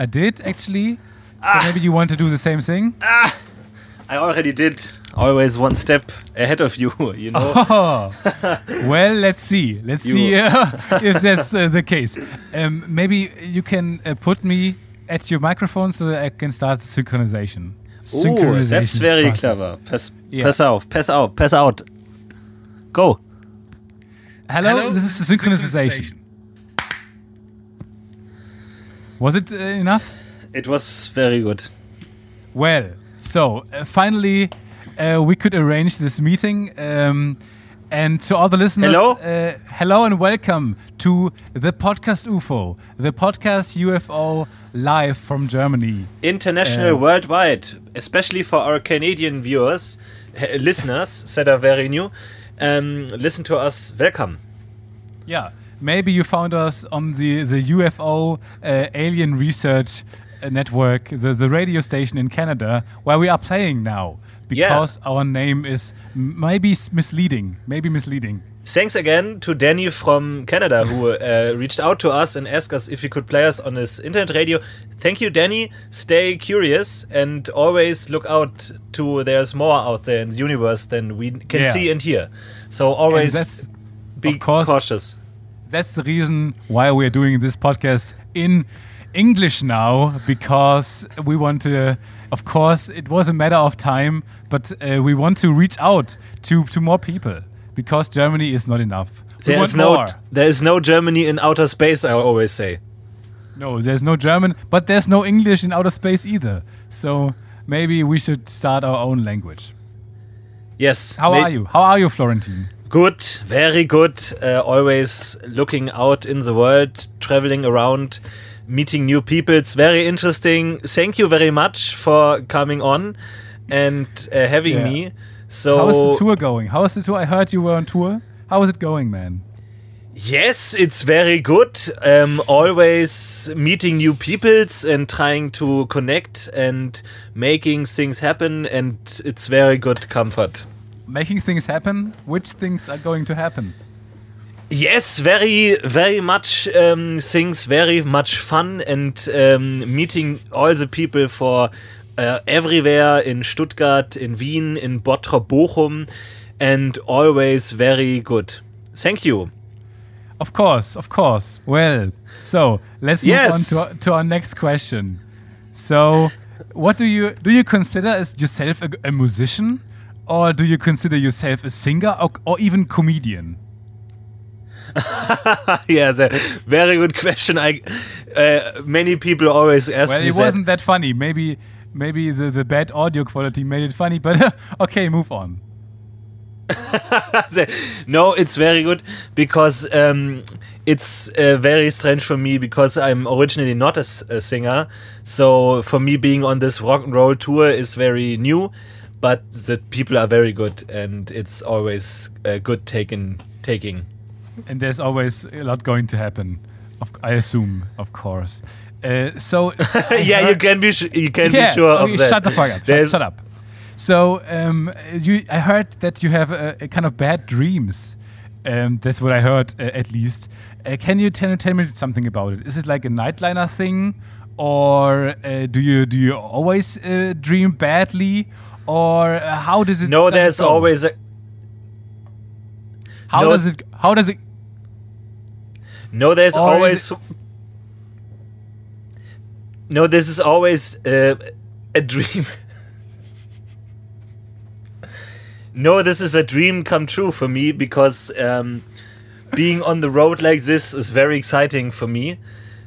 So, I did actually. So maybe you want to do the same thing. I already did. Always one step ahead of you, you know. Oh, well, let's see. Let's You- see uh, if that's uh, the case. Um, maybe you can uh, put me at your microphone so that I can start the synchronization. Ooh, that's very process. clever. Pass, Yeah. pass auf, pass out, pass out. Go. Hello, this is the synchronization. Was it uh, enough? It was very good. Well, so uh, finally uh, we could arrange this meeting. Um, and to all the listeners, Hello? uh, hello and welcome to the podcast UFO, the podcast UFO live from Germany. International, Uh, worldwide, especially for our Canadian viewers, listeners that are very new. Um, listen to us. Welcome. Yeah, maybe you found us on the the UFO uh, Alien Research uh, Network, the the radio station in Canada, where we are playing now, because our name is m- maybe misleading, maybe misleading. Thanks again to Danny from Canada who uh, reached out to us and asked us if he could play us on his internet radio. Thank you, Danny. Stay curious and always look out to there's more out there in the universe than we can Yeah. see and hear. So always be cautious. That's the reason why we are doing this podcast in English now, because we want to. Of course, it was a matter of time, but uh, we want to reach out to to more people because Germany is not enough. We There is no more. there is no Germany in outer space, I always say. No, there's no German, but there's no English in outer space either. So maybe we should start our own language. Yes. How are you? How are you, Florentine? Good, very good. Uh, always looking out in the world, traveling around, meeting new people. It's very interesting. Thank you very much for coming on and uh, having Yeah. me. So How is the tour going? How is the tour? I heard you were on tour. How is it going, man? yes, it's very good. Um, always meeting new peoples and trying to connect and making things happen, and it's very good comfort. Making things happen? Which things are going to happen? Yes, very, very much um, things, very much fun, and um, meeting all the people for uh, everywhere in Stuttgart, in Wien, in Bottrop, Bochum, and always very good. Thank you. Of course, of course. Well, so let's move Yes. on to, to our next question. So, what do you do? You consider as yourself a, a musician, or do you consider yourself a singer or, or even comedian? yeah, the very good question. I uh, many people always ask me. Well, it that. wasn't that funny. Maybe maybe the, the bad audio quality made it funny, but okay, move on. no, it's very good because um, it's uh, very strange for me because I'm originally not a singer. So for me, being on this rock and roll tour is very new, but the people are very good, and it's always uh, good taking taking. and there's always a lot going to happen. Of, I assume, of course. Uh, so yeah, you can be sh- you can yeah, be sure okay, of that. Shut the fuck up. Shut, shut up. So um, you, I heard that you have a, a kind of bad dreams. Um, that's what I heard, uh, at least. Uh, can you tell, tell me something about it? Is it like a nightliner thing, or uh, do you do you always uh, dream badly, or uh, how does it? No, there's always a How no- does it? How does it? No, there's always. No, this is always uh, a dream. no, this is a dream come true for me because um, being on the road like this is very exciting for me.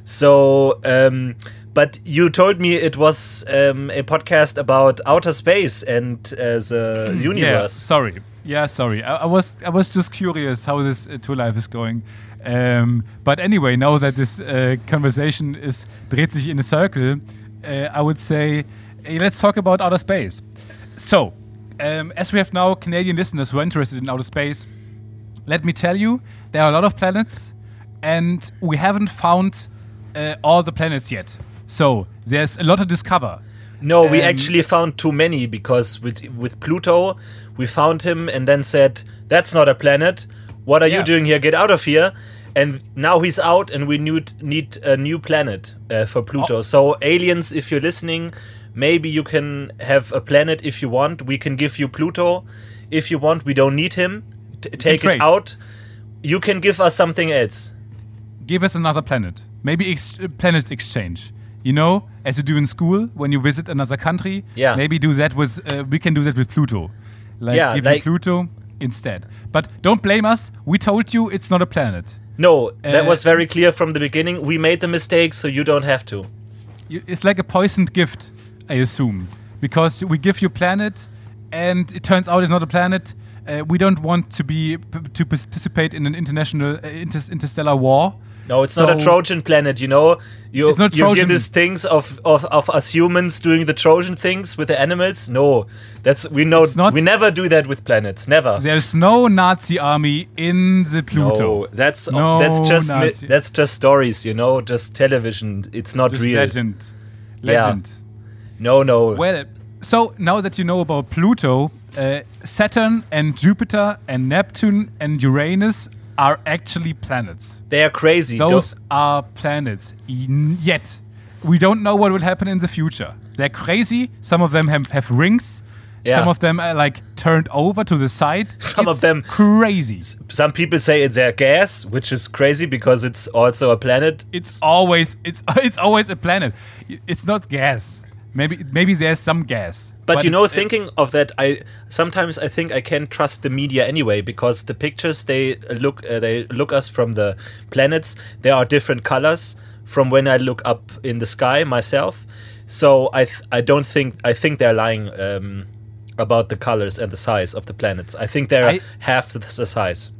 So, um, but you told me it was um, a podcast about outer space and uh, the Yeah, universe. sorry. Yeah, sorry. I, I was I was just curious how this uh, tour life is going. Um, but anyway, now that this uh, conversation is dreht sich in a circle, uh, I would say eh, let's talk about outer space. So, um, as we have now Canadian listeners who are interested in outer space, let me tell you, there are a lot of planets, and we haven't found uh, all the planets yet. So there's a lot to discover. No, we Um, actually found too many because with with Pluto, we found him and then said, "That's not a planet. What are Yeah. you doing here? Get out of here!" and now he's out, and we need need a new planet uh, for Pluto. Oh. So aliens, if you're listening, maybe you can have a planet if you want. We can give you Pluto if you want. We don't need him. T- take it out. You can give us something else. Give us another planet. Maybe ex- planet exchange. You know, as you do in school when you visit another country. Yeah. Maybe do that with. Uh, we can do that with Pluto. Like Yeah, give like- you Pluto instead. But don't blame us. We told you it's not a planet. No, that Uh, was very clear from the beginning. We made the mistake, so you don't have to. It's like a poisoned gift, I assume, because we give you planet, and it turns out it's not a planet. Uh, we don't want to be p- to participate in an international uh, inter- interstellar war. No, it's not a Trojan planet, you know. You, It's not you hear these things of, of, of us humans doing the Trojan things with the animals. No, that's we know. It's not- we never do that with planets. Never. There's no Nazi army in the Pluto. No, that's No that's just Nazi. that's just stories, you know, just television. It's not Just real. legend. Yeah. Legend. No, no. Well, so now that you know about Pluto, uh, Saturn and Jupiter and Neptune and Uranus are actually planets. they are crazy. Don't- Those are planets. Yet, we don't know what will happen in the future. They're crazy. Some of them have, have rings. Yeah. Some of them are like turned over to the side. Some of them- crazy. Some people say it's their gas, which is crazy because it's also a planet. It's always it's it's always a planet. It's not gas. Maybe maybe there's some gas. But, you know, thinking of that, I sometimes I think I can't trust the media anyway because the pictures they look uh, they look us from the planets. There are different colors from when I look up in the sky myself. So I th- I don't think I think they're lying um, about the colors and the size of the planets. I think they're I- half the, the size.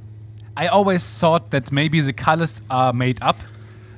I always thought that maybe the colors are made up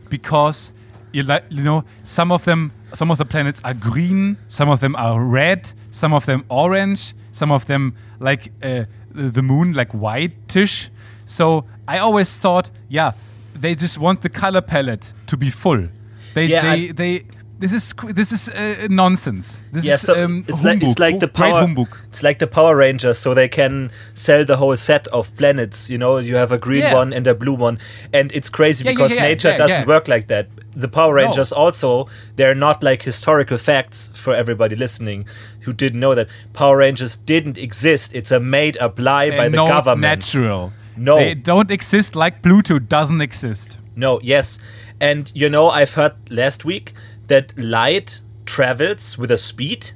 because you like you know some of them some of the planets are green, some of them are red, some of them orange, some of them like uh, the moon like whitish. So I always thought, yeah, they just want the color palette to be full. They Yeah, they they. This is this is uh, nonsense. This Yeah, is so um, it's like it's like the power it's like the Power Rangers, so they can sell the whole set of planets. You know, you have a green Yeah. one and a blue one, and it's crazy Yeah, because nature doesn't work like that. The Power Rangers also they're not like historical facts for everybody listening who didn't know that Power Rangers didn't exist. It's a made up lie by They're the not government. natural. No. they don't exist like Pluto doesn't exist. No, yes. And you know, I've heard last week that light travels with a speed.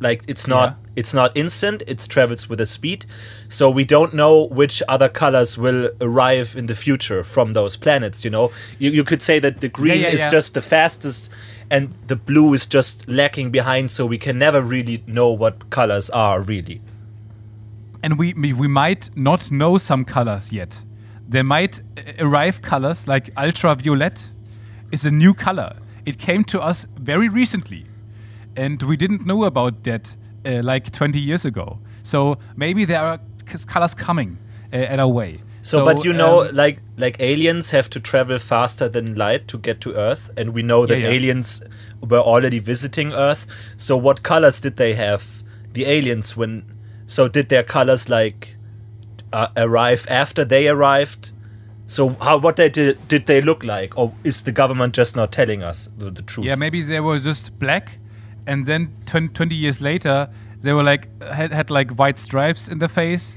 Like it's not Yeah. it's not instant, it travels with a speed. So we don't know which other colors will arrive in the future from those planets, you know. You, you could say that the green yeah, is yeah. just the fastest and the blue is just lacking behind so we can never really know what colors are really. and we we might not know some colors yet. There might arrive colors like ultraviolet is a new color. It came to us very recently, and we didn't know about that uh, like 20 years ago. So maybe there are colors coming uh, at our way. So, but you know, um, like like aliens have to travel faster than light to get to Earth, and we know that Yeah, yeah. aliens were already visiting Earth. So what colors did they have? The aliens when? So did their colors like uh, arrive after they arrived? So how what they did did they look like, or is the government just not telling us the, the truth? yeah, maybe they were just black, and then 20, 20 years later they were like had, had like white stripes in the face,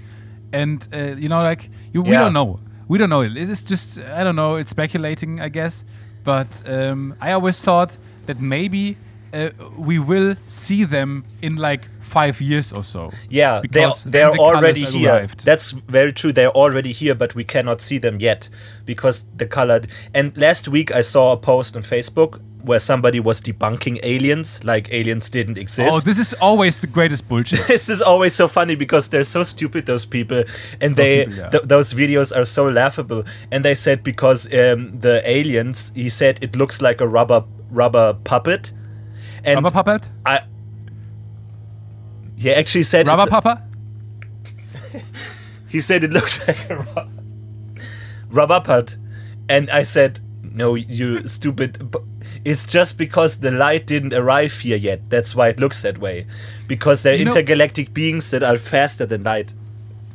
and uh, you know like you, we Yeah. don't know, we don't know. It is just I don't know. It's speculating, I guess, but um, I always thought that maybe uh, we will see them in like five years or so. Yeah, they're, because they're the already here. arrived. That's very true. They're already here, but we cannot see them yet because the color. And last week I saw a post on Facebook where somebody was debunking aliens, like aliens didn't exist. Oh, this is always the greatest bullshit. this is always so funny because they're so stupid those people and they people, yeah. th- those videos are so laughable and they said because um, the aliens he said it looks like a rubber rubber puppet and Rubber puppet? I he actually said Rubber papa? He said it looks like a ru- rubber put. And I said, no, you stupid. It's just because the light didn't arrive here yet. That's why it looks that way. Because they're You know- intergalactic beings that are faster than light.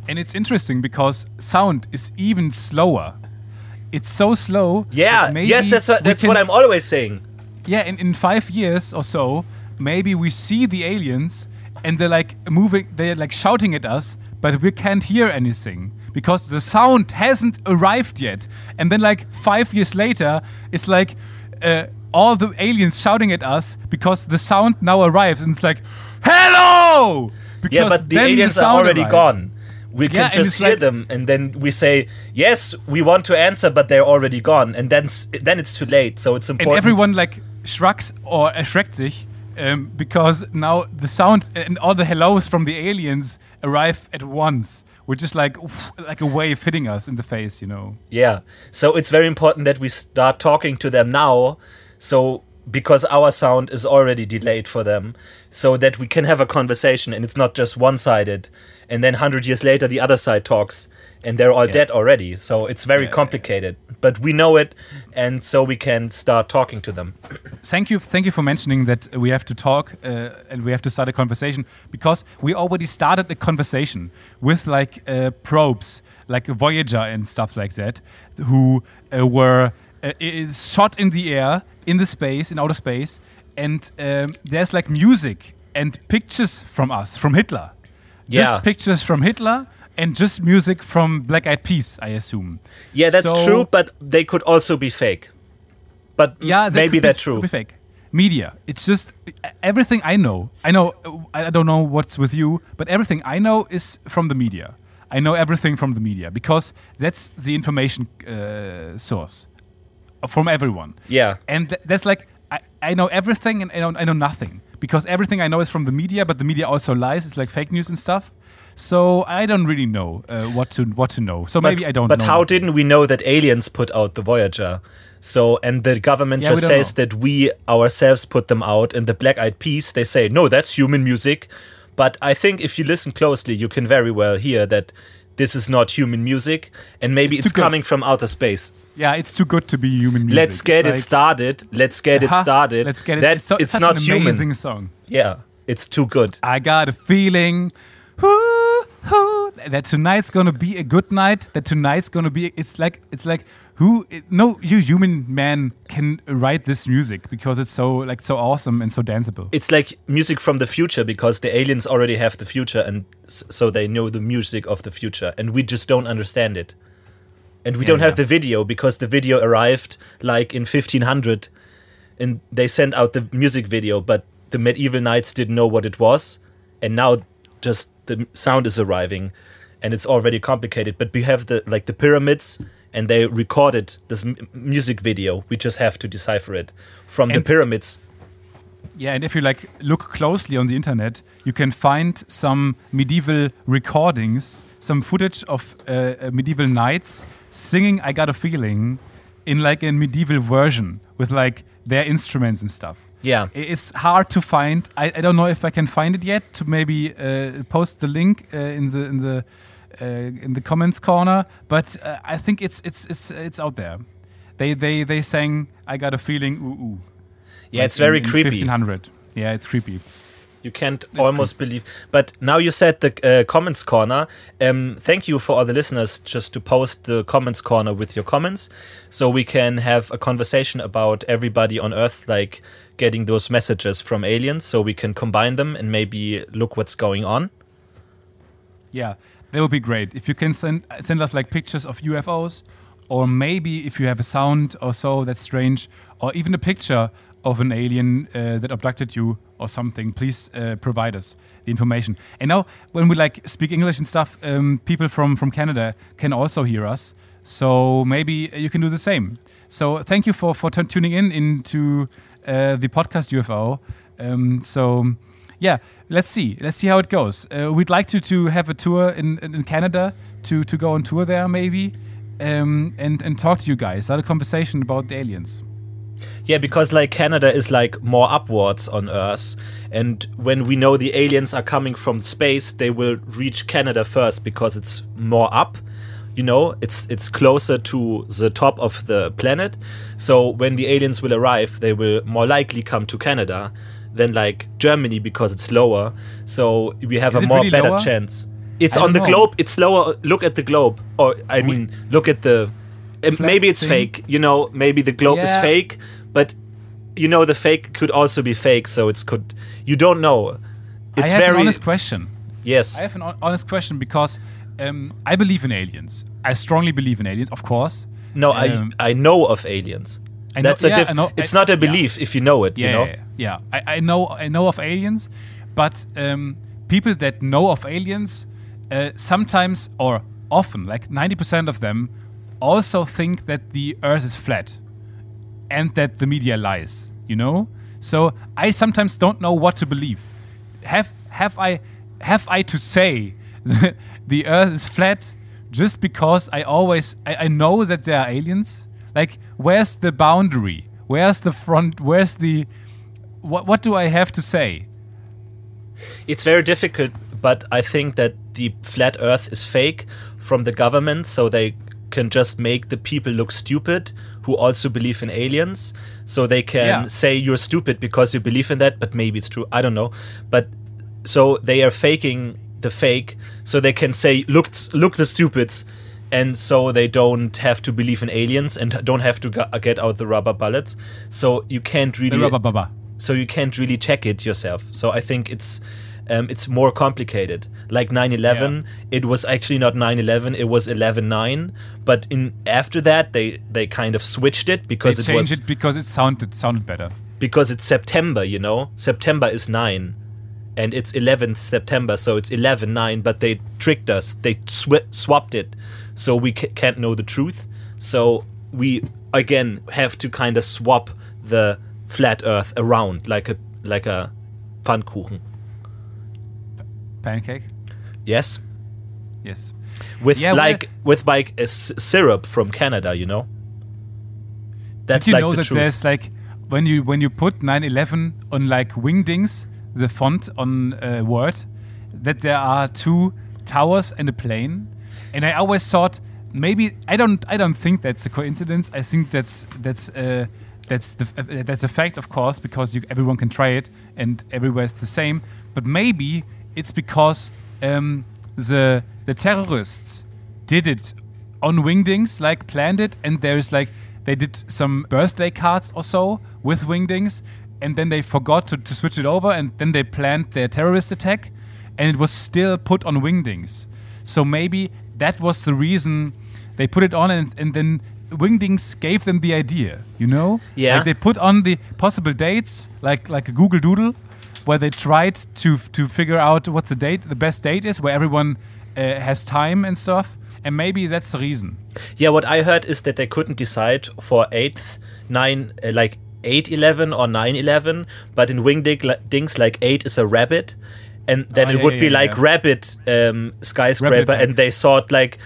And it's interesting because sound is even slower. it's so slow. Yeah, that yes, that's what, that's can- what I'm always saying. Yeah, in, in five years or so, maybe we see the aliens and they're like moving, they're like shouting at us, but we can't hear anything because the sound hasn't arrived yet. And then, like five years later, it's like uh, all the aliens shouting at us because the sound now arrives and it's like, hello! Because Yeah, but the aliens are sound already arrived. gone. We can and just hear like- them, and then we say, "Yes, we want to answer, but they're already gone." And then then it's too late. So it's important. and everyone like shrugs or erschreckt sich um, because now the sound and all the hellos from the aliens arrive at once, which is like oof, like a wave hitting us in the face, you know. Yeah. So it's very important that we start talking to them now. So because our sound is already delayed for them, so that we can have a conversation and it's not just one sided. And then 100 years later, the other side talks and they're all Yeah. dead already. So it's very Yeah. complicated. But we know it. And so we can start talking to them. Thank you, thank you for mentioning that we have to talk uh, and we have to start a conversation because we already started a conversation with like uh, probes, like Voyager and stuff like that, who uh, were uh, is shot in the air, in the space, in outer space, and um, there's like music and pictures from us, from Hitler. Yeah. Just pictures from Hitler and just music from Black Eyed Peas, I assume. Yeah, that's So- true, but they could also be fake. But Yeah, maybe that's true. be fake. Media. It's just everything I know. I know. I don't know what's with you, but everything I know is from the media. I know everything from the media because that's the information uh, source from everyone. Yeah. And th- that's like I, I know everything and I know, I know nothing because everything I know is from the media, but the media also lies. It's like fake news and stuff. So I don't really know uh, what to what to know. So maybe but, I don't. But know how didn't we know that aliens put out the Voyager? So and the government Yeah, just says that we ourselves put them out, and the Black Eyed Peas they say no, that's human music. But I think if you listen closely, you can very well hear that this is not human music, and maybe It's it's, coming from outer space. Yeah, it's too good to be human music. Let's get It's it started. Let's get it started. Let's get it. That it's, so, it's such not an human. amazing song. Yeah, it's too good. I got a feeling whoo, whoo, that tonight's gonna be a good night. That tonight's gonna be. It's like it's like who? No, you human man can write this music because it's so like so awesome and so danceable. it's like music from the future because the aliens already have the future and so they know the music of the future and we just don't understand it and we Yeah, don't have yeah. the video because the video arrived like in 1500 and they sent out the music video but the medieval knights didn't know what it was. And now just the sound is arriving and it's already complicated. But we have the like the pyramids and they recorded this m- music video. We just have to decipher it from the pyramids. Yeah, and if you like look closely on the internet, you can find some medieval recordings, some footage of uh, uh, medieval knights singing "I Got a Feeling" in like a medieval version with like their instruments and stuff. yeah It's hard to find. I, I don't know if I can find it yet. To maybe uh, post the link uh, in the in the uh, in the comments corner, but uh, I think it's it's it's it's out there. They they they sang "I Got a Feeling." Ooh ooh. Yeah, like it's very in- in creepy. 1500. Yeah, it's creepy. You can't almost believe. But now you said the uh, comments corner. Um, thank you for all the listeners just to post the comments corner with your comments, so we can have a conversation about everybody on Earth, like getting those messages from aliens, so we can combine them and maybe look what's going on. Yeah, that would be great. If you can send send us like pictures of UFOs, or maybe if you have a sound or so that's strange, or even a picture of an alien uh, that abducted you or something, please uh, provide us the information. And now, when we like speak English and stuff, um, people from from Canada can also hear us. So maybe you can do the same. So thank you for for tuning in into uh, the podcast UFO. Um, so yeah, let's see. Let's see how it goes. Uh, we'd like to to have a tour in, in, in Canada to to go on tour there maybe, um, and and talk to you guys. Start a conversation about the aliens. Yeah, because like Canada is like more upwards on Earth, and when we know the aliens are coming from space, they will reach Canada first because it's more up. You know, it's it's closer to the top of the planet. So when the aliens will arrive, they will more likely come to Canada than like Germany because it's lower. So we have Is a more really better lower? chance. It's on the know. globe. It's lower. Look at the globe, or I mean, look at the Flat maybe it's fake. You know, maybe the globe is fake, but you know the fake could also be fake. So it's could you don't know. It's I have very an honest question. yes. I have an honest question because um, I believe in aliens. I strongly believe in aliens, of course. no, um, I I know of aliens. I know- That's a yeah, diff- It's I- not a yeah. belief if you know it. Yeah, you know. yeah, yeah. I, I know I know of aliens, but um, people that know of aliens uh, sometimes or often, like ninety percent of them, also think that the Earth is flat and that the media lies. You know, so I sometimes don't know what to believe. Have have I have I to say the Earth is flat just because I always I, I know that there are aliens? Like, where's the boundary? Where's the front? Where's the what? What do I have to say? It's very difficult, but I think that the flat Earth is fake from the government, so they can just make the people look stupid who also believe in aliens. So they can Yeah. say you're stupid because you believe in that, but maybe it's true. I don't know. But so they are faking the fake, so they can say look look the stupids. And so they don't have to believe in aliens and don't have to get out the rubber bullets. So you can't really The rubber baba. so you can't really check it yourself. So I think it's um, it's more complicated. Like 9/11, it was actually not 9/11; it was 11/9. But in after that, they they kind of switched it They because it changed was it because it sounded sounded better. because it's September. You know, September is nine, and it's 11th September, so it's 11/9. But they tricked us. They sw- swapped it, so we ca- can't know the truth. So we again have to kind of swap the flat Earth around like a like a Pfannkuchen. Pancake. Yes, Yes. with Yeah, like with like a s- syrup from Canada. You know. That's Did you like know the that truth. there's like when you when you put 911 on like Wingdings, the font on uh, Word, that there are two towers and a plane, and I always thought maybe I don't I don't think that's a coincidence. I think that's that's uh, that's the uh, that's a fact, of course, because you, everyone can try it and everywhere it's the same. But maybe it's because um, the the terrorists did it on Wingdings, like planned it, and there's like they did some birthday cards or so with Wingdings, and then they forgot to, to switch it over, and then they planned their terrorist attack, and it was still put on Wingdings. So maybe that was the reason they put it on, and, and then Wingdings gave them the idea, you know? Yeah. Like they put on the possible dates, like like a Google Doodle, where they tried to to figure out what the date, the best date is, where everyone uh, has time and stuff, and maybe that's the reason. Yeah, what I heard is that they couldn't decide for 8th, 9, uh, like 8 11 or 9 11, but in Wingdings, like 8 is a rabbit, and then Oh, it yeah, would yeah, be yeah, like rabbit um, skyscraper, Rabbit and they thought, like,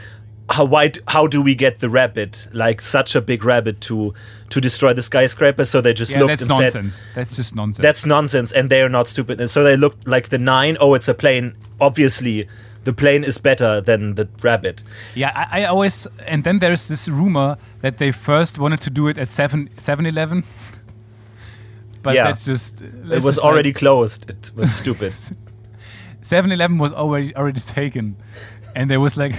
how, why, how do we get the rabbit, like such a big rabbit, to to destroy the skyscraper? So they just Yeah, looked that's and said, nonsense. that's just nonsense. that's nonsense and they are not stupid and so they looked like the nine oh it's a plane obviously the plane is better than the rabbit yeah. I, I always and then there's this rumor that they first wanted to do it at 7 7-Eleven. But Yeah. that's just it was already closed it was stupid 7-Eleven was already already taken, and there was like,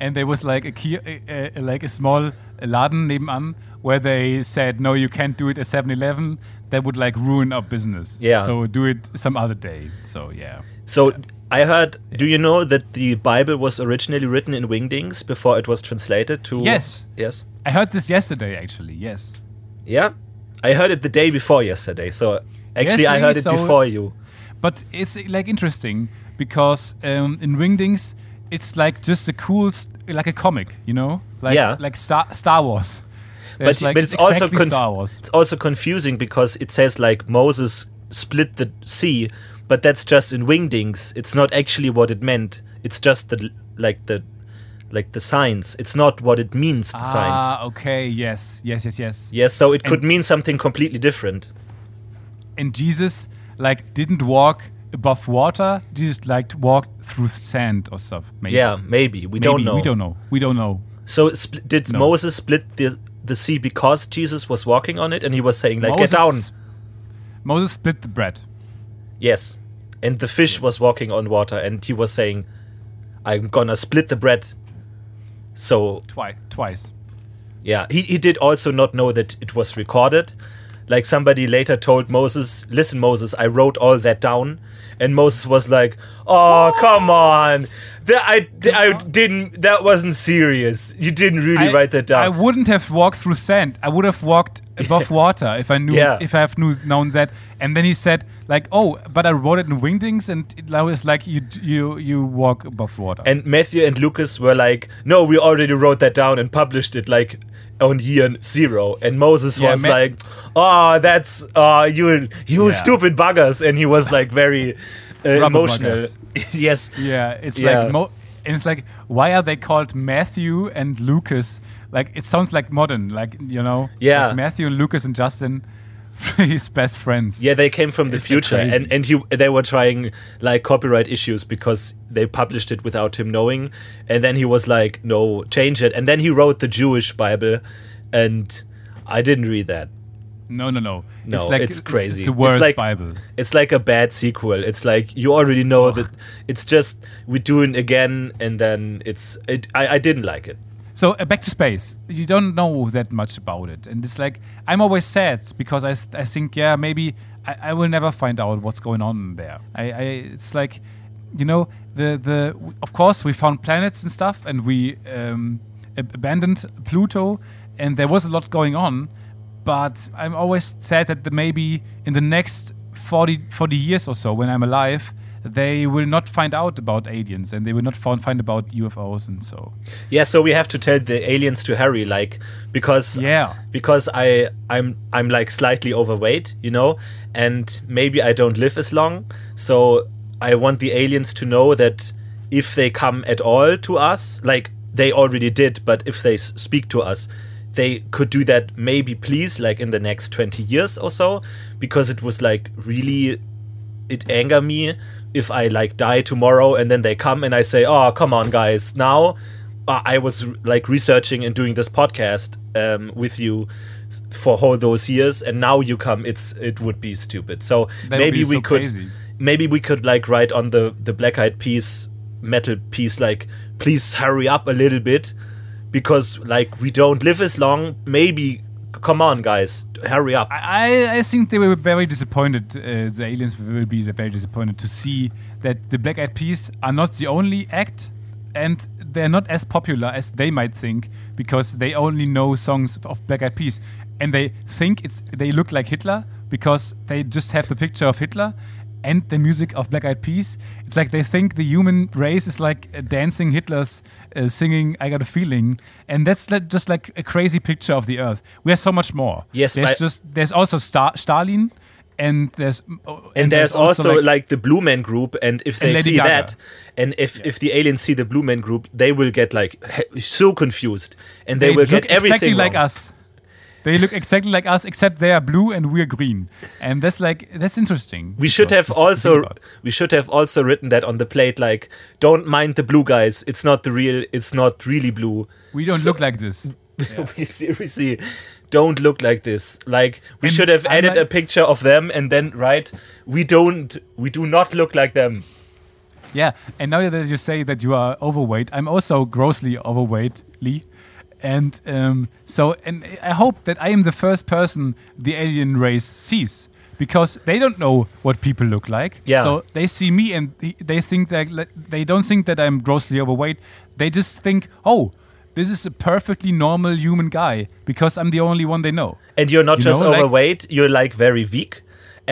and there was like a key, uh, uh, like a small Laden nebenan where they said no, you can't do it at 7-Eleven. That would like ruin our business. Yeah. So do it some other day. So yeah. so i heard do you know that the bible was originally written in wingdings before it was translated to Yes. yes I heard this yesterday actually. Yes. yeah i heard it the day before yesterday so actually i really? heard it So- before you But it's like interesting because um, in Wingdings, it's like just a cool, like a comic, you know, like Yeah. like Star Star Wars. but, like, but it's also exactly conf- Star Wars. it's also confusing because it says like Moses split the sea, but that's just in wingdings. It's not actually what it meant. It's just the like the like the signs. It's not what it means. The Ah, signs. okay, yes, yes, yes, yes. Yes, so it could And- mean something completely different. And Jesus like didn't walk above water. Jesus like walked through sand or stuff. Maybe. Yeah, maybe we Maybe. don't know. We don't know. We don't know. So spl- did No. Moses split the the sea because Jesus was walking on it and he was saying like get down. Moses- Moses split the bread. Yes. And the fish was walking on water and he was saying I'm gonna split the bread. So Twice. Twice. yeah, he, he did also not know that it was recorded. Like somebody later told Moses, "Listen, Moses, I wrote all that down," and Moses was like, "Oh, come on, that I, I didn't. That wasn't serious. You didn't really I, write that down." I wouldn't have walked through sand. I would have walked above water if I knew Yeah. if I have knew, known that. And then he said like, "Oh, but I wrote it in wingdings," and it now it's like you you you walk above water. and Matthew and Lucas were like, "No, we already wrote that down and published it like on year zero." And Moses Yeah, was Ma- like, "Oh, that's uh, you, you Yeah. stupid buggers," and he was like very uh, emotional. yes, yeah, it's like mo- and it's like why are they called Matthew and Lucas? Like it sounds like modern, like you know, Yeah. like Matthew and Lucas and Justin, his best friends. Yeah, they came from the It's future, and and he they were trying like copyright issues because they published it without him knowing, and then he was like, "No, change it," and then he wrote the Jewish Bible, and I didn't read that. No, no, no. No, it's like it's crazy. It's, the It's worst like- Bible. It's like a bad sequel. It's like you already know that it's just we do it again, and then it's it. I, I didn't like it. So uh, back to space. You don't know that much about it, and it's like I'm always sad because I, I think yeah maybe I, I will never find out what's going on there. I, I it's like you know the the of course we found planets and stuff, and we um, ab- abandoned Pluto, and there was a lot going on. But I'm always sad that the, maybe in the next 40, 40 years or so, when I'm alive, they will not find out about aliens and they will not find, find about UFOs and so. Yeah, so we have to tell the aliens to hurry, like because Yeah. because I I'm I'm like slightly overweight, you know, and maybe I don't live as long. So I want the aliens to know that if they come at all to us, like they already did, but if they s- speak to us, they could do that maybe please like in the next 20 years or so because it was like really it anger me if I like die tomorrow and then they come and I say, "Oh, come on, guys! Now uh, I was like researching and doing this podcast um, with you for all those years, and now you come. It's it would be stupid. So That maybe be we so could crazy. maybe we could like write on the the Black Eyed Peas metal piece like, please hurry up a little bit because like we don't live as long. Maybe come on, guys, hurry up. I, I think they were very disappointed. Uh, the aliens will be very disappointed to see that the Black Eyed Peas are not the only act, and they're not as popular as they might think because they only know songs of Black Eyed Peas, and they think it's they look like Hitler because they just have the picture of Hitler and the music of Black Eyed Peas. It's like they think the human race is like uh, dancing Hitler's uh, singing "I Got a Feeling," and that's like, just like a crazy picture of the Earth. We are so much more. Yes, there's just there's also Star- Stalin, and there's oh, and, there's, also, like, the Blue Man Group, and if they And see Gaga. that, and if if the aliens see the Blue Man Group, they will get like so confused, and they, will look get everything exactly like us. They look exactly like us, except they are blue and we're green, and that's like that's interesting. We should have also we should have also written that on the plate, like don't mind the blue guys. It's not the real. It's not really blue. we don't so- look like this. we seriously don't look like this. Like we And should have added a picture of them and then write we don't we do not look like them. Yeah, and now that you say that you are overweight, I'm also grossly overweight, Lee. And um, so, and I hope that I am the first person the alien race sees because they don't know what people look like. Yeah. So they see me and they think that they don't think that I'm grossly overweight. They just think, oh, this is a perfectly normal human guy because I'm the only one they know. And you're not You just know, like- overweight, you're like very weak.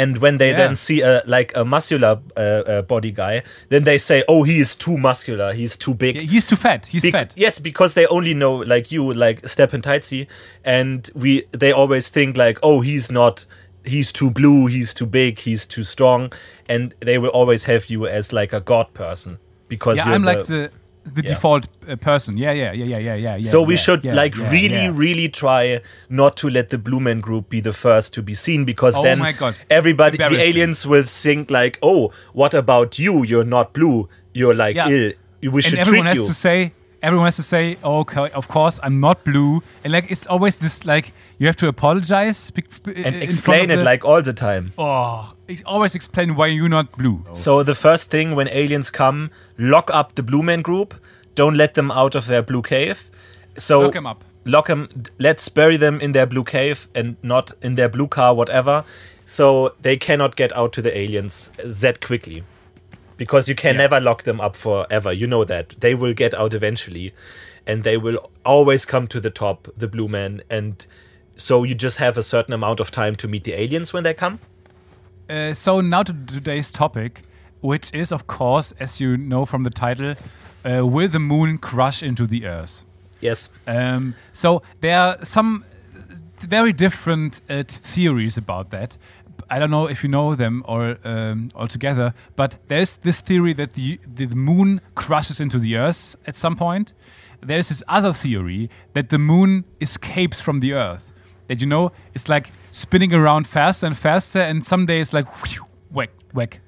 And when they Yeah. then see a like a muscular uh, uh, body guy, then they say, "Oh, he is too muscular. He's too big." Yeah, He's too fat. He's fat. Yes, because they only know like you, like Step and Tightsy, and we they always think like, oh, he's not, he's too blue, he's too big, he's too strong, and they will always have you as like a god person because Yeah, you're I'm like the- the Yeah. default uh, person. Yeah, yeah, yeah, yeah, yeah, yeah. so we yeah, should yeah, like really, really try not to let the Blue Man Group be the first to be seen because Oh then my God. everybody, the aliens will think like, oh, what about you? You're not blue. You're like ill. We and should everyone treat has you. to say everyone has to say "Oh, okay of course i'm not blue and like it's always this like you have to apologize bec- b- in and explain it the- like all the time. oh it always explain why you're not blue oh. So the first thing when aliens come, lock up the Blue Man Group, Don't let them out of their blue cave. So lock them up. lock them. Let's bury them in their blue cave and not in their blue car, whatever. So they cannot get out to the aliens that quickly, because you can Yeah. never lock them up forever. You know that they will get out eventually, and they will always come to the top, the blue man, and so you just have a certain amount of time to meet the aliens when they come. Uh, so now to today's topic, which is, of course, as you know from the title, uh, will the moon crush into the Earth? Yes. Um, so there are some very different uh, theories about that. I don't know if you know them or um, altogether, but there's this theory that the, the moon crashes into the Earth at some point. There's this other theory that the moon escapes from the Earth. That you know, it's like spinning around faster and faster, and someday it's like whew, whack, whack.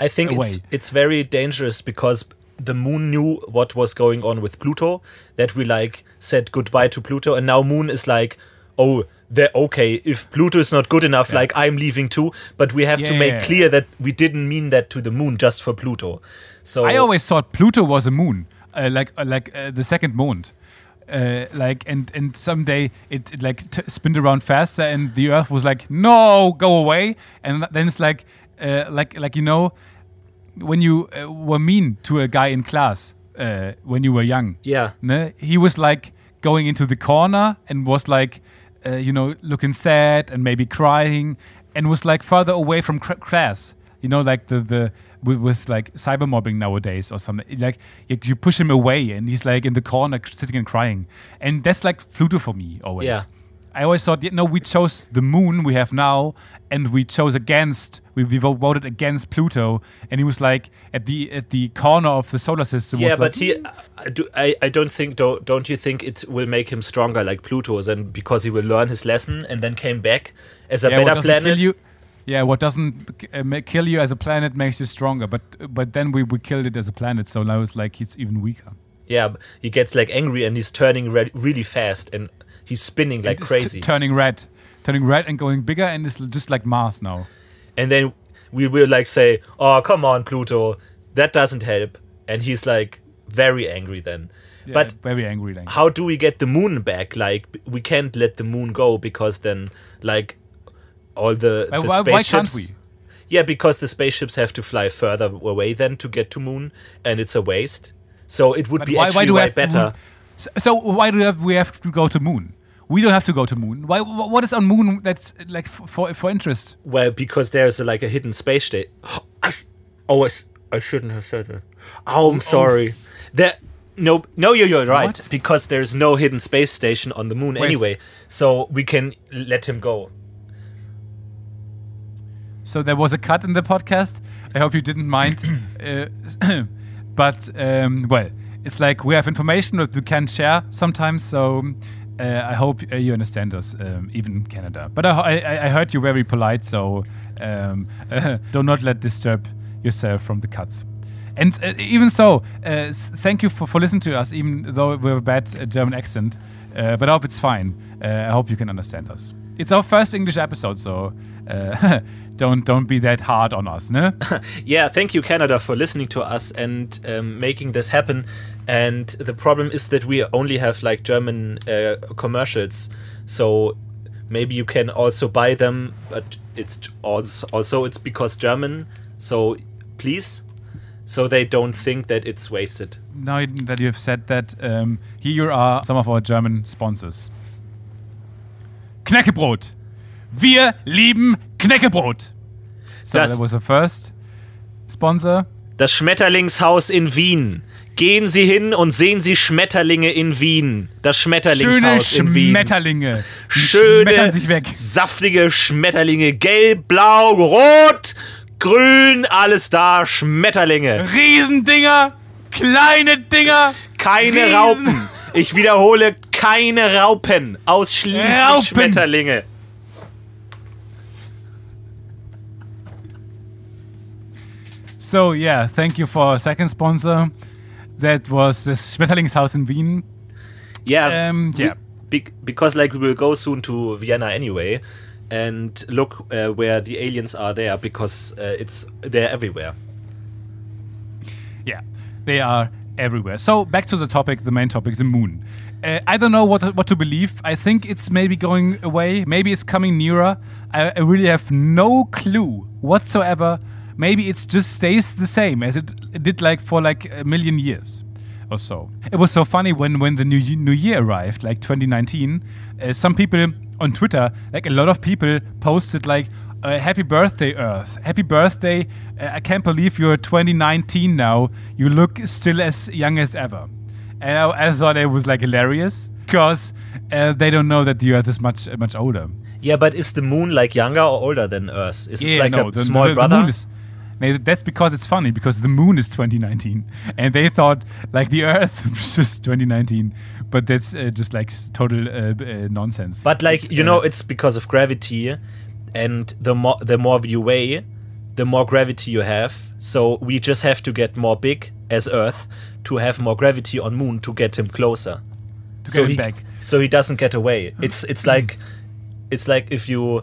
I think it's it's very dangerous because the moon knew what was going on with Pluto. That we like said goodbye to Pluto, and now Moon is like, oh, they're okay. If Pluto is not good enough, like I'm leaving too. But we have to Yeah. make clear that we didn't mean that to the moon, just for Pluto. So I always thought Pluto was a moon, uh, like uh, like uh, the second moon. Uh, like and and someday it, it like t- spinned around faster and the Earth was like no go away and then it's like uh, like like you know when you uh, were mean to a guy in class uh, when you were young yeah, ne? he was like going into the corner and was like uh, you know looking sad and maybe crying and was like further away from cr- class. You know like the the with, with like cyber mobbing nowadays or something. Like you, you push him away and he's like in the corner sitting and crying. And that's like pluto for me always. Yeah. I always thought, no, we chose the moon we have now, and we chose against. We, we voted against Pluto, and he was like at the at the corner of the solar system. yeah. was But like, he, I, do, I, I don't think. Don't, don't you think it will make him stronger like Pluto? Then because he will learn his lesson and then came back as a yeah, what better doesn't planet. Yeah, what doesn't uh, kill you as a planet makes you stronger. But but then we, we killed it as a planet, so now it's like it's even weaker. Yeah, he gets like angry and he's turning re- really fast and he's spinning like It's crazy. turning red, turning red and going bigger, and it's just like Mars now. and then we will like say, "Oh, come on, Pluto, that doesn't help." And he's like very angry then. Yeah, but very angry then. how do we get the moon back? Like we can't let the moon go because then like all the, the why, why can't spaceships- we? Yeah, because the spaceships have to fly further away then to get to moon, and it's a waste. So it would But be why, actually why way better. So, so why do we have, we have to go to moon? We don't have to go to moon. Why? What is on moon that's like for for interest? Well, because there's a, like a hidden space station. Oh, I shouldn't have said that. Oh, I'm sorry. There, no, no, you're, you're right. What? Because there's no hidden space station on the moon Where's- anyway, so we can let him go. So there was a cut in the podcast. I hope you didn't mind. uh, but um, well, it's like we have information that we can share sometimes. So uh, I hope uh, you understand us, um, even Canada. But I, I, I heard you very polite, so um, do not let disturb yourself from the cuts. And uh, even so, uh, thank you for, for listening to us, even though we have a bad uh, German accent. Uh, but I hope it's fine. Uh, I hope you can understand us. It's our first English episode, so uh, don't don't be that hard on us, ne? Yeah, thank you, Canada, for listening to us and um, making this happen. And the problem is that we only have like German uh, commercials, so maybe you can also buy them, but it's also also it's because German. So please, so they don't think that it's wasted. now that you have said that, um, here are some of our German sponsors. Knäckebrot. Wir lieben Knäckebrot. So Das- that was the first sponsor. Das Schmetterlingshaus in Wien. Gehen Sie hin und sehen Sie Schmetterlinge in Wien. Das Schöne Schmetterlingshaus in Wien. Schmetterlinge. Schöne, saftige Schmetterlinge. Gelb, blau, rot, grün, alles da. Schmetterlinge. Riesendinger, kleine Dinger. Keine Riesen- Raupen. Ich wiederhole, keine Raupen. Ausschließlich Raupen. Schmetterlinge. So yeah, thank you for our second sponsor. That was this Schmetterlingshaus in Wien. Yeah. Um, yeah. Be- because like we will go soon to Vienna anyway, and look uh, where the aliens are there because uh, it's they're everywhere. Yeah, they are everywhere. So back to the topic, the main topic, the moon. Uh, I don't know what what to believe. I think it's maybe going away. Maybe it's coming nearer. I, I really have no clue whatsoever. Maybe it just stays the same as it, it did like for like a million years or so. It was so funny when when the new new year arrived, like 2019. Uh, some people on Twitter, like a lot of people, posted like. Uh, happy birthday, Earth! Happy birthday! Uh, I can't believe you're 2019 now. You look still as young as ever. And I, I thought it was like hilarious because uh, they don't know that the Earth is much uh, much older. Yeah, but is the moon like younger or older than Earth? Is it like no, a the, small the, the brother? moon that's because it's funny because the moon is 2019 and they thought like the Earth was just 2019, but that's uh, just like total uh, uh, nonsense. But like you uh, know, it's because of gravity, and the more the more you weigh, the more gravity you have. So we just have to get more big as Earth to have more gravity on Moon to get him closer. to so he back. so he doesn't get away. It's it's like it's like if you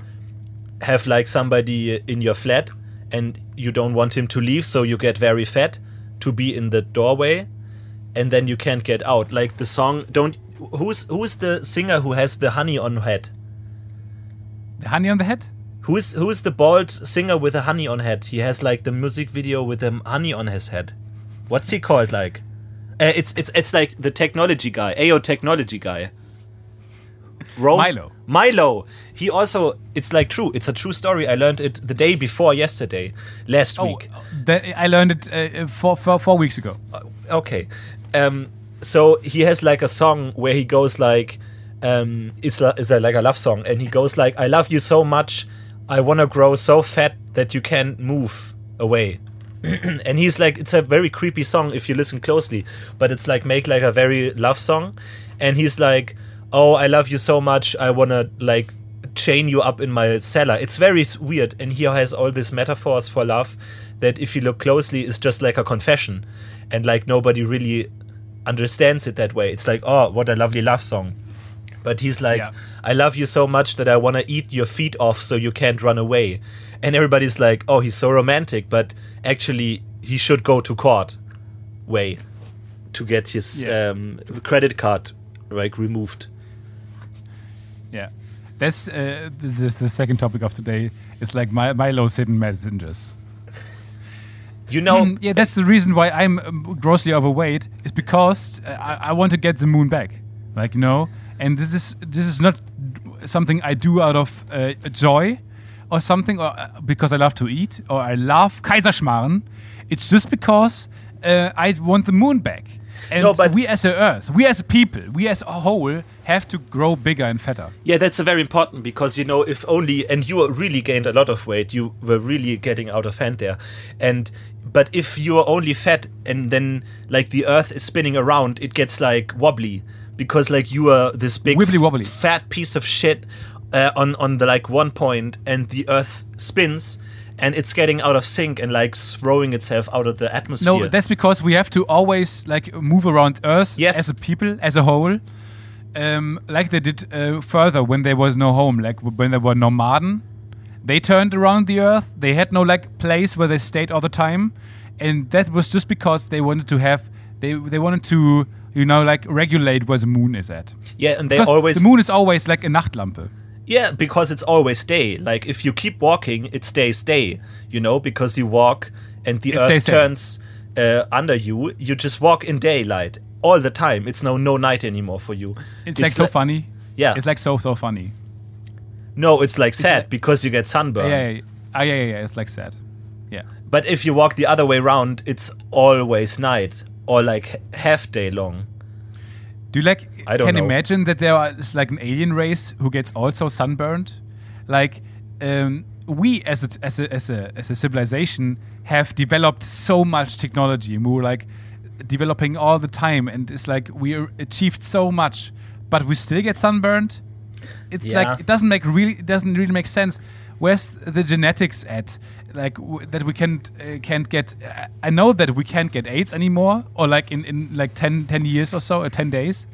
have like somebody in your flat and you don't want him to leave, so you get very fat to be in the doorway, and then you can't get out. Like the song, don't who's who's the singer who has the honey on head? The honey on the head? Who's who's the bald singer with the honey on head? He has like the music video with the honey on his head. What's he called? Like, uh, it's it's it's like the technology guy, AO technology guy. Rome? Milo. Milo. He also. It's like true. It's a true story. I learned it the day before yesterday, last Oh, week. that, I learned it uh, four, four, four weeks ago. okay um so he has like a song where he goes like um is, is that like a love song and he goes like i love you so much i want to grow so fat that you can't move away and he's like it's a very creepy song if you listen closely but it's like make like a very love song and he's like oh i love you so much i want to like chain you up in my cellar. It's very weird and he has all these metaphors for love that if you look closely is just like a confession. And like nobody really understands it that way. It's like oh what a lovely love song. But he's like Yeah. i love you so much that i want to eat your feet off so you can't run away. And everybody's like oh he's so romantic but actually he should go to court way to get his Yeah. um, credit card like removed Yeah. That's uh, this the second topic of today. It's like my Milo's hidden messengers. you know Mm, yeah, that's the reason why I'm um, grossly overweight. Is because uh, I, I want to get the moon back, like you know. And this is this is not something I do out of uh, joy or something, or uh, because I love to eat or I love Kaiserschmarrn. It's just because uh, I want the moon back. And No, but- we as a Earth, we as a people, we as a whole have to grow bigger and fatter. Yeah, that's a very important because you know if only and you really gained a lot of weight, you were really getting out of hand there. And but if you're only fat and then like the earth is spinning around, it gets like wobbly because like you are this big Wibbly wobbly. fat piece of shit uh, on on the like one point and the earth spins and it's getting out of sync and like throwing itself out of the atmosphere. No, that's because we have to always like move around Earth Yes. as a people, as a whole, um, like they did uh, further when there was no home, like when there were nomaden. They turned around the Earth. They had no like place where they stayed all the time, and that was just because they wanted to have they they wanted to you know like regulate where the moon is at. yeah, and they Because always the moon is always like a Nachtlampe. Yeah, because it's always day. Like if you keep walking, it stays day. You know, because you walk and the It earth turns uh, under you. You just walk in daylight all the time. It's no no night anymore for you. It's, like so funny. Yeah. it's like so so funny. No, it's like sad like- because you get sunburn. Yeah, yeah, yeah. Ah, yeah, yeah, yeah. It's like sad. Yeah. But if you walk the other way around, it's always night or like half day long. Do you like I don't can know. imagine that there is like an alien race who gets also sunburned? Like um, we as a, as a as a as a civilization have developed so much technology and we were like developing all the time and it's like we achieved so much but we still get sunburned it's Yeah. like it doesn't make really it doesn't really make sense where's the genetics at like w- that we can't uh, can't get uh, i know that we can't get aids anymore or like in, in like 10, 10 years or so or 10 days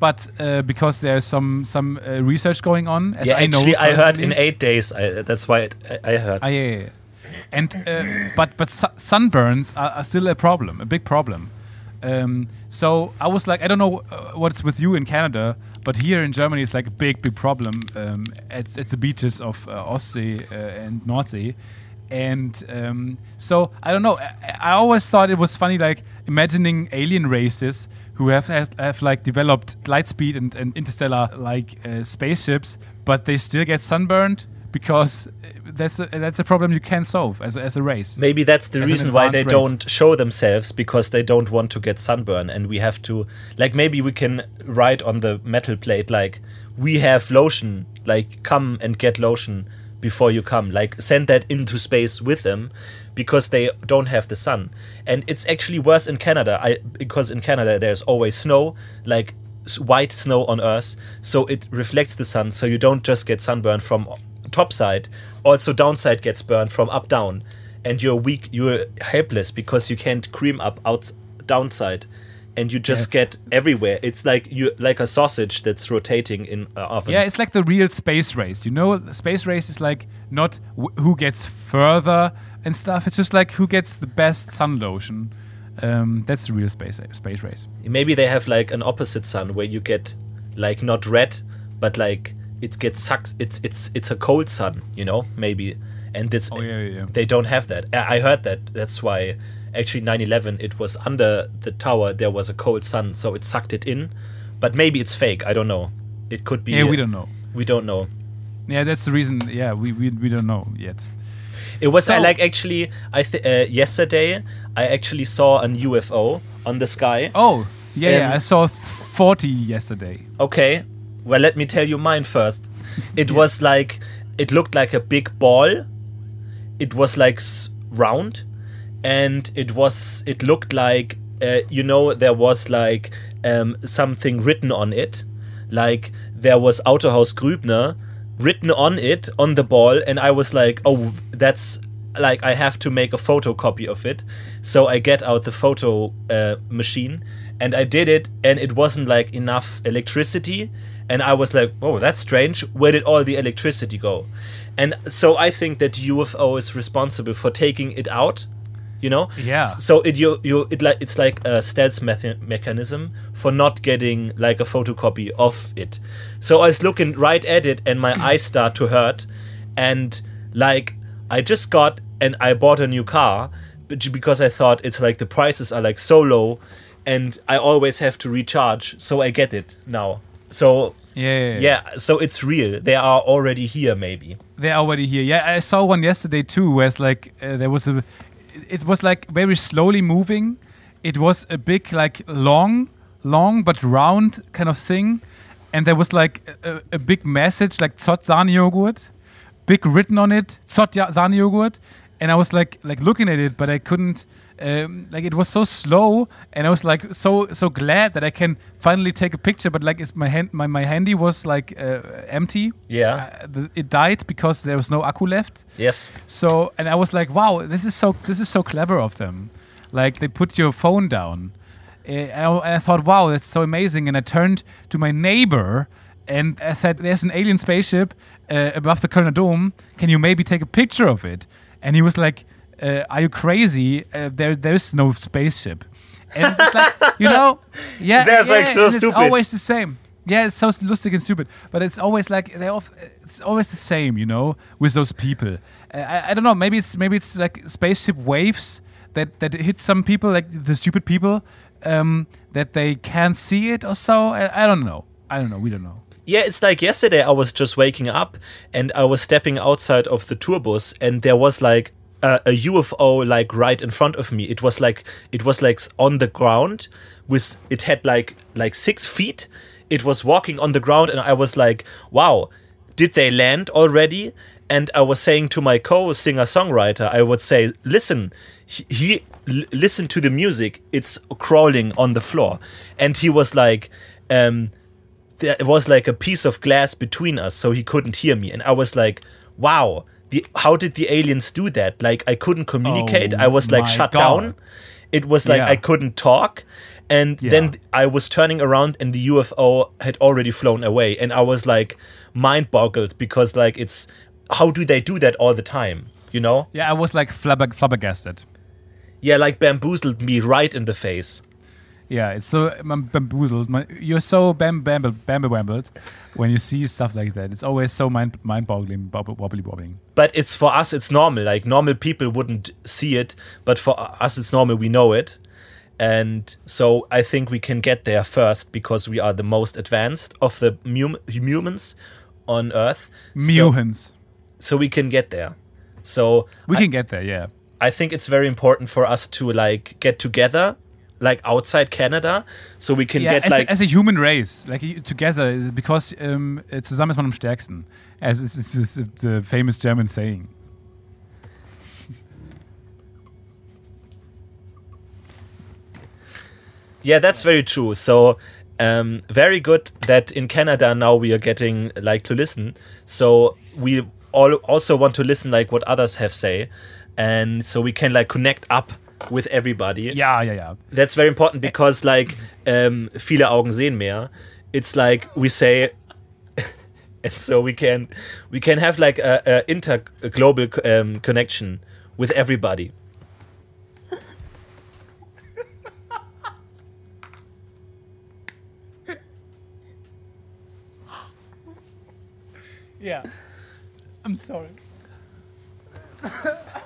but uh, because there's some some uh, research going on as yeah, i know actually, I heard in eight days. I, that's why it, I, I heard. Ah, yeah, yeah. And uh, but but su- sunburns are, are still a problem, a big problem. Um, so I was like, I don't know uh, what's with you in Canada, but here in Germany it's like a big, big problem um, at, at the beaches of uh, Ostsee uh, and Nordsee. And um, so I don't know. I, I always thought it was funny, like imagining alien races who have have, have like developed light speed and, and interstellar like uh, spaceships, but they still get sunburned because that's a, that's a problem you can solve as a, as a race. Maybe that's the As reason why they race. don't show themselves because they don't want to get sunburn, and we have to like maybe we can write on the metal plate like we have lotion, like come and get lotion before you come, like send that into space with them because they don't have the sun, and it's actually worse in Canada. I because in Canada there's always snow, like white snow on Earth, so it reflects the sun, so you don't just get sunburn from top side, also downside gets burned from up down, and you're weak, you're helpless because you can't cream up out downside, and you just Yeah. get everywhere. It's like you like a sausage that's rotating in uh, oven. Yeah, it's like the real space race. You know, space race is like not w- who gets further and stuff. It's just like who gets the best sun lotion. Um, that's the real space space race. Maybe they have like an opposite sun where you get like not red, but like it gets sucked. It's it's it's a cold sun, you know. Maybe, and this Oh yeah, yeah, yeah. they don't have that. I heard that. That's why actually 9/11 it was under the tower there was a cold sun, so it sucked it in. But maybe it's fake. I don't know. It could be. Yeah, we don't know. We don't know. Yeah, that's the reason. Yeah, we we, we don't know yet. It was I like actually. I th- uh, yesterday I actually saw an UFO on the sky. Oh, yeah, yeah. Um, I saw th- forty yesterday. Okay. Well, let me tell you mine first. It was like it looked like a big ball. It was like round, and it was it looked like uh, you know there was like um, something written on it, like there was Autohaus Grübner written on it on the ball, and I was like, oh, that's like I have to make a photocopy of it. So I get out the photo uh, machine and I did it, and it wasn't like enough electricity. And I was like, oh, that's strange. Where did all the electricity go? And so I think that UFO is responsible for taking it out. You know, Yeah. So it you you it like it's like a stealth meth- mechanism for not getting like a photocopy of it. So I was looking right at it, and my eyes start to hurt, and like I just got and I bought a new car but because I thought it's like the prices are like so low and I always have to recharge so I get it now. So Yeah, yeah, yeah. yeah, so it's real. They are already here maybe. They're already here. Yeah, I saw one yesterday too, where it's like uh, there was a. It was like very slowly moving. It was a big, like long, long but round kind of thing, and there was like a, a big message like Zott Yogurt, big written on it Zott Yogurt, and I was like like looking at it, but I couldn't. Um, like it was so slow, and I was like so so glad that I can finally take a picture. But like, it's my hand, my, my handy was like uh, empty. Yeah. Uh, the, it died because there was no akku left. Yes. So and I was like, wow, this is so this is so clever of them. Like they put your phone down. Uh, and I, and I thought, wow, that's so amazing. And I turned to my neighbor and I said, there's an alien spaceship uh, above the Kölner Dome. Can you maybe take a picture of it? And he was like, uh, are you crazy? Uh, there there's no spaceship. And it's like, you know, yeah, That's, like, yeah, so and stupid. It's always the same. Yeah, it's so lustig and stupid, but it's always like they off. It's always the same, you know, with those people. Uh, I, I don't know. Maybe it's maybe it's like spaceship waves that that hit some people, like the stupid people, um, that they can't see it or so. I, I don't know. I don't know. We don't know. Yeah, it's like yesterday I was just waking up and I was stepping outside of the tour bus and there was like a, a UFO like right in front of me. It was like it was like on the ground with it had like like 6 feet. It was walking on the ground and I was like, "Wow, did they land already?" And I was saying to my co-singer songwriter, I would say, "Listen, he, he listen to the music. It's crawling on the floor." And he was like, um there was like a piece of glass between us so he couldn't hear me and i was like wow the, how did the aliens do that like i couldn't communicate Oh i was like oh shut God. down it was like Yeah. i couldn't talk and Yeah. then i was turning around and the ufo had already flown away and i was like mind boggled because like it's how do they do that all the time you know Yeah, I was like flabber, flabbergasted. yeah like bamboozled me right in the face Yeah, it's so um, bamboozled. My- You're so bam bam bam wambled when you see stuff like that. It's always so mind mind boggling, wobbly wobbling. but it's for us it's normal like normal people wouldn't see it but for us it's normal we know it and so i think we can get there first because we are the most advanced of the hum- humans on earth so, so we can get there so We I, can get there, yeah. I think it's very important for us to like get together like outside canada so we can yeah, get as, like a, as a human race, like together, because um, zusammen ist man am stärksten, as is, is, is the famous German saying. Yeah, that's very true. So, um, very good that in Canada now we are getting like to listen. So we all also want to listen like what others have say, and so we can like connect up with everybody. Yeah, yeah, yeah. That's very important because like um, viele Augen sehen mehr. It's like we say. And so we can, we can have like a, a inter a global um, connection with everybody. Yeah. I'm sorry.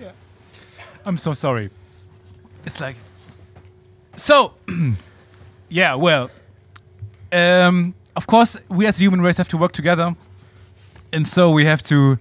yeah. I'm so sorry. It's like so yeah, well, um, of course, we as human race have to work together, and so we have to,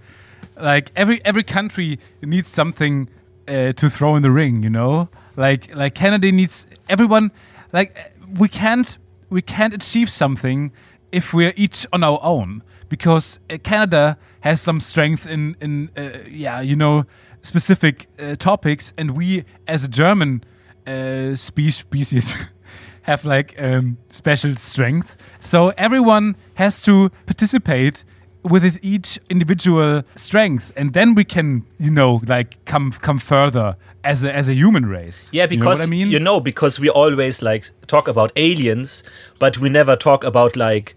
like every every country needs something uh, to throw in the ring. You know, like like Canada needs everyone. Like we can't we can't achieve something if we're each on our own because uh, Canada has some strength in in uh, yeah you know specific uh, topics, and we as a German uh, spe- species have like um, special strength. So everyone has to participate with each individual strength, and then we can, you know, like come come further as a as a human race. Yeah, You know because I mean, you know, because we always like talk about aliens, but we never talk about like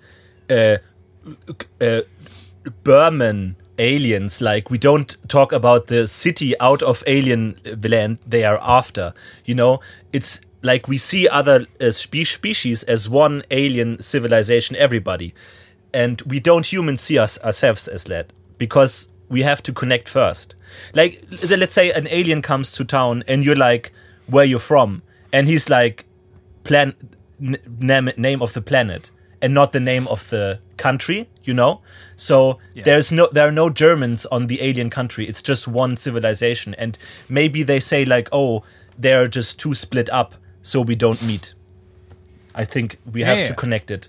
uh, uh, Burman aliens. Like we don't talk about the city out of alien land they are after. You know, it's like we see other uh, spe- species as one alien civilization. Everybody, and we don't humans see us ourselves as that because we have to connect first. Like, let's say an alien comes to town and you're like, "Where you from?" and he's like, "Plan n- name name of the planet." And not the name of the country, you know. So Yeah. there's no, there are no Germans on the alien country. It's just one civilization, and maybe they say like, "Oh, they're just too split up, so we don't meet." I think we Yeah, have yeah. to connect it.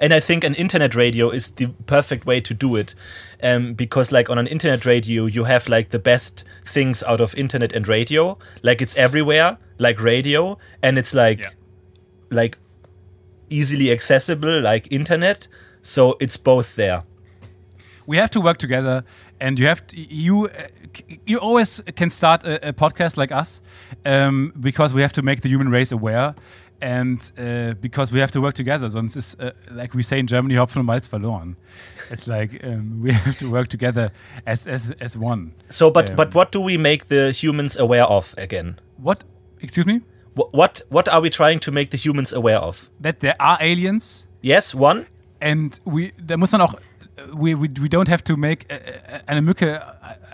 And I think an internet radio is the perfect way to do it, um, because like on an internet radio, you have like the best things out of internet and radio, like it's everywhere, like radio, and it's like Yeah. like easily accessible, like internet. So it's both there. we have to work together and you have to, you uh, you always can start a, a podcast like us um, because we have to make the human race aware and uh, because we have to work together sonst ist uh, like we say in Germany Hopfen und Malz verloren it's like um, we have to work together as as as one So, but Um, but what do we make the humans aware of again? what excuse me What what are we trying to make the humans aware of? that there are aliens Yes, one. And we, da muss man auch, we, we, we don't have to make eine Mücke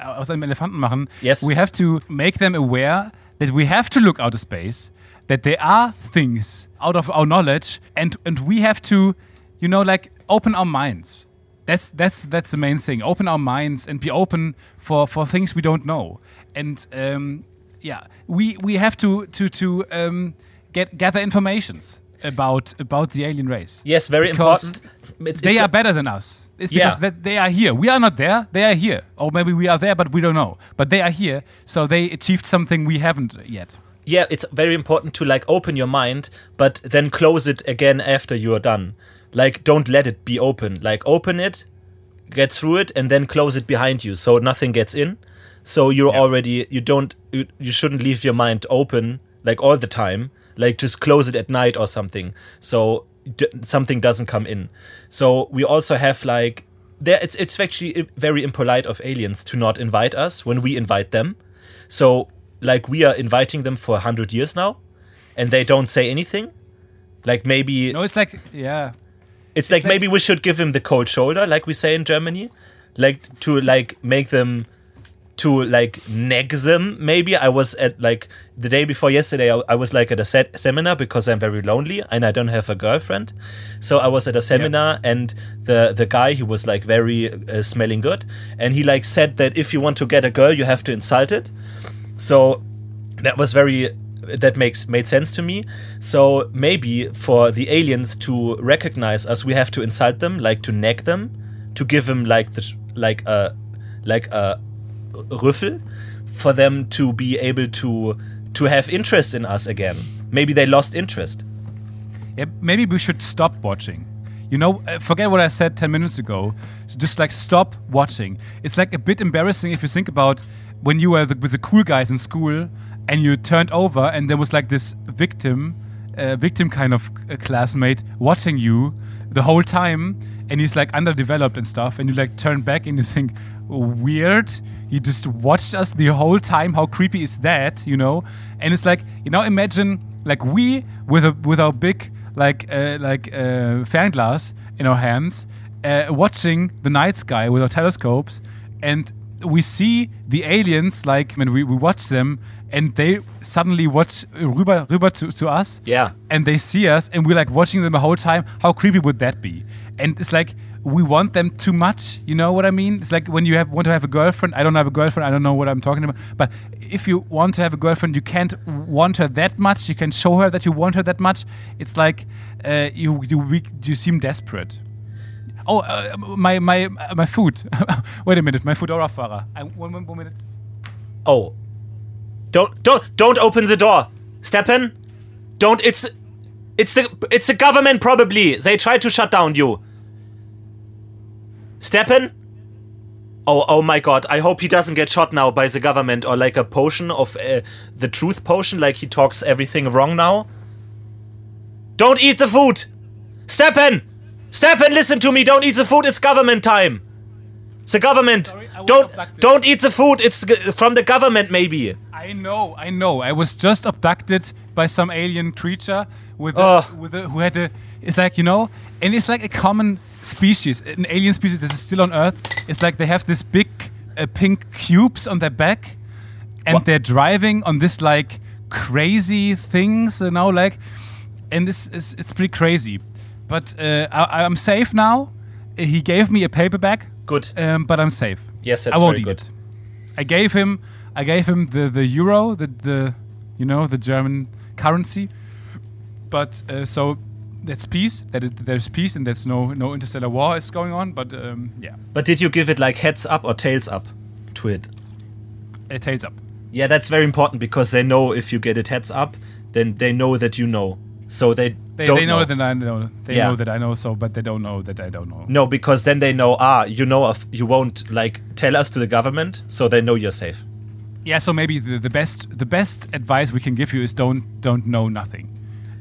aus einem Elefanten machen. Yes. We have to make them aware that we have to look out of space, that there are things out of our knowledge, and, and we have to, you know, like open our minds. That's that's that's the main thing. Open our minds and be open for, for things we don't know. And um, yeah, we we have to to to um, get gather informations about about the alien race. Yes, very Because important. It's- they it's are better than us. It's Yeah. because that they are here. We are not there. They are here. Or maybe we are there, but we don't know. But they are here, so they achieved something we haven't yet. yeah, it's very important to like open your mind, but then close it again after you are done. Like, don't let it be open. Like, open it, get through it, and then close it behind you, so nothing gets in. So you're Yeah. already you don't you, you shouldn't leave your mind open like all the time, like just close it at night or something, so d- something doesn't come in. So we also have like there. It's it's actually very impolite of aliens to not invite us when we invite them. So like we are inviting them for a hundred years now, and they don't say anything. Like maybe No, it's like yeah. it's like, like- maybe we should give him the cold shoulder, like we say in Germany, like to like make them to like neg them. Maybe I was at like the day before yesterday. I, I was like at a set seminar because I'm very lonely and I don't have a girlfriend. So I was at a seminar and the the guy he was like very uh, smelling good and he like said that if you want to get a girl you have to insult it. So that was very that makes made sense to me. So maybe for the aliens to recognize us, we have to insult them, like to nag them, to give them like the like a like a rüffel, for them to be able to to have interest in us again. Maybe they lost interest. Yeah, maybe we should stop watching. You know, uh, forget what I said 10 minutes ago. Just like stop watching. It's like a bit embarrassing if you think about when you were the, with the cool guys in school and you turned over and there was like this victim, uh, victim kind of uh, classmate watching you the whole time and he's like underdeveloped and stuff and you like turn back and you think, weird. He just watched us the whole time. How creepy is that? You know? And it's like, you know, imagine like we with a with our big like uh, like uh, fernglas in our hands, uh, watching the night sky with our telescopes, and we see the aliens like when we, we watch them, and they suddenly watch rüber rüber to, to us, Yeah. and they see us, and we're like watching them the whole time. How creepy would that be? And it's like we want them too much. You know what I mean? It's like when you have want to have a girlfriend. I don't have a girlfriend. I don't know what I'm talking about. But if you want to have a girlfriend, you can't want her that much. You can show her that you want her that much. It's like uh, you you you seem desperate. Oh, uh, my my uh, my food. Wait a minute, my Foodora-Fahrer. I- One, one, one minute. Oh, don't don't don't open the door, Steppen. Don't. It's it's the it's the government probably. They try to shut down you. Steppen. Oh oh my god! I hope he doesn't get shot now by the government or like a potion of uh, the truth potion. Like he talks everything wrong now. Don't eat the food, Steppen. Steppen, listen to me. Don't eat the food. It's government time. The government. Sorry, don't don't eat the food. It's from the government maybe. I know, I know. I was just abducted by some alien creature with a, with a, who had a. It's like you know, and it's like a common species, an alien species that is still on Earth. It's like they have this big uh, pink cubes on their back, and What? they're driving on this like crazy things, you know, like, and this is it's pretty crazy. But uh, I, I'm safe now. He gave me a paperback, Good. um, but I'm safe. Yes, I won't very good. it. I gave him I gave him the the euro, the the you know the German currency. But uh, so that's peace. That is, there's peace, and there's no no interstellar war is going on. But um, yeah, But did you give it like heads up or tails up to it? it tails up. Yeah, that's very important because they know if you get it heads up, then they know that you know. So they, They, don't they know, know. that I know. They Yeah. know that I know. So, but they don't know that I don't know. no, because then they know. Ah, you know, of you won't like tell us to the government, so they know you're safe. Yeah. So maybe the, the best the best advice we can give you is don't don't know nothing.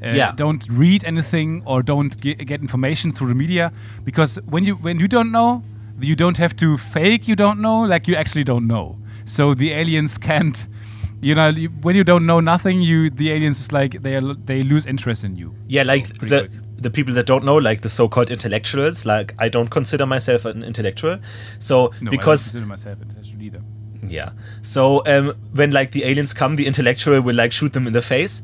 Uh, Yeah. Don't read anything or don't ge- get information through the media because when you when you don't know, you don't have to fake you don't know. Like you actually don't know. So the aliens can't. You know, when you don't know nothing, you the aliens is like they are, they lose interest in you. Yeah, like the quick. the people that don't know, like the so-called intellectuals. Like I don't consider myself an intellectual, so No, I don't because consider myself intellectual either. Yeah. So um, when like the aliens come, the intellectual will like shoot them in the face.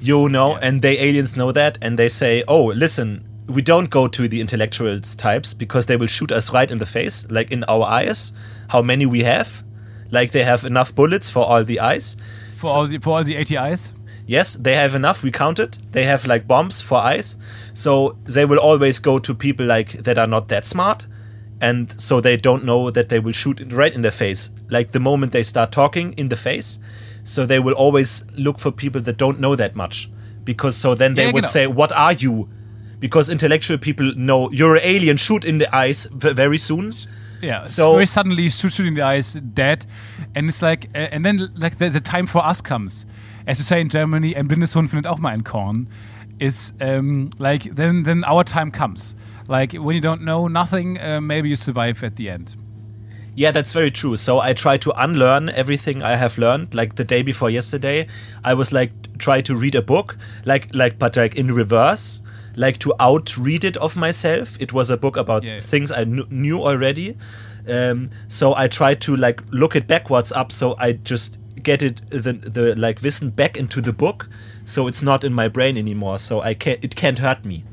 You know, Yeah. and they aliens know that, and they say, "Oh, listen, we don't go to the intellectuals types because they will shoot us right in the face, like in our eyes. How many we have? Like they have enough bullets for all the eyes. For So- all the for all the ATIs. Yes, they have enough. We counted. They have like bombs for eyes, so they will always go to people like that are not that smart, and so they don't know that they will shoot right in their face. Like the moment they start talking in the face, so they will always look for people that don't know that much, because so then they Yeah, would genau. say, "What are you?" Because intellectual people know you're an alien. Shoot in the eyes very soon. Yeah, So- very suddenly shoot in the eyes dead, and it's like, uh, and then like the, the time for us comes. as you say in Germany, ein blindes Huhn findet auch mal ein Korn. It's um, like then then our time comes. Like when you don't know nothing, uh, maybe you survive at the end. Yeah, that's very true. So I try to unlearn everything I have learned. Like the day before yesterday, I was like try to read a book, like like but like in reverse, like to outread it of myself. It was a book about Yeah. things I kn- knew already. Um, so I try to like look it backwards up. So I just get it the the like Wissen back into the book. So it's not in my brain anymore. So I can't it can't hurt me.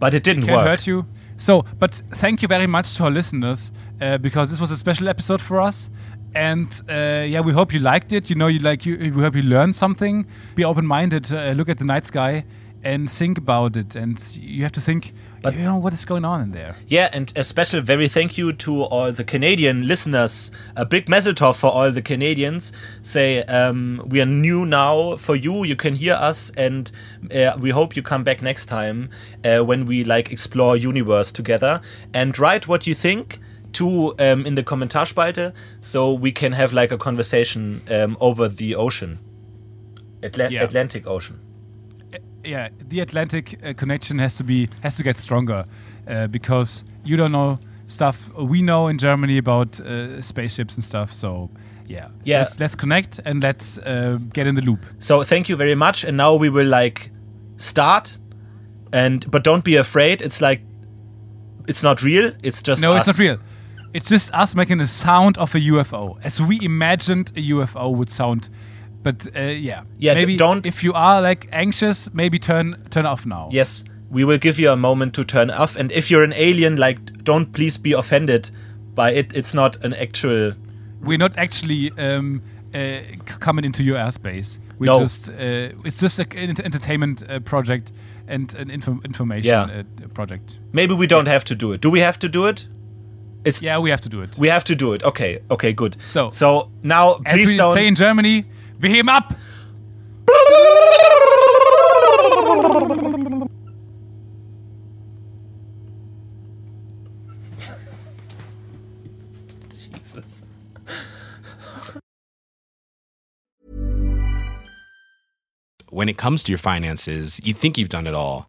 But it didn't Can't work. hurt you. So, but thank you very much to our listeners uh, because this was a special episode for us. And uh, yeah, we hope you liked it. You know, you like you. We hope you learned something. Be open-minded. Uh, look at the night sky and think about it. And you have to think. But- you know what is going on in there. Yeah, and a special very thank you to all the Canadian listeners. A big Mazel Tov for all the Canadians. Say, um, we are new now for you. You can hear us, and uh, we hope you come back next time uh, when we like explore universe together. And write what you think to um, in the Kommentarspalte, so we can have like a conversation um, over the ocean, Atla- Yeah. Atlantic Ocean. yeah, the Atlantic uh, connection has to be has to get stronger uh, because you don't know stuff we know in Germany about uh, spaceships and stuff. So yeah, Yeah. Let's, let's connect and let's uh, get in the loop. So thank you very much. And now we will like start. And but don't be afraid. It's like it's not real. It's just No, us. it's not real. It's just us making the sound of a UFO as we imagined a UFO would sound. But uh, yeah, Yeah, d- Maybe don't- If you are like anxious, maybe turn turn off now. Yes, we will give you a moment to turn off. And if you're an alien, like don't please be offended by it. It's not an actual. we're not actually um, uh, coming into your airspace. We No. just uh, it's just a- an ent- entertainment uh, project and an info- information Yeah. uh, project. Maybe we don't have to do it. Do we have to do it? It's Yeah, we have to do it. we have to do it. Okay, okay, good. So- so now As please we don't. say in Germany, wir heben ab. Jesus. when it comes to your finances, you think you've done it all.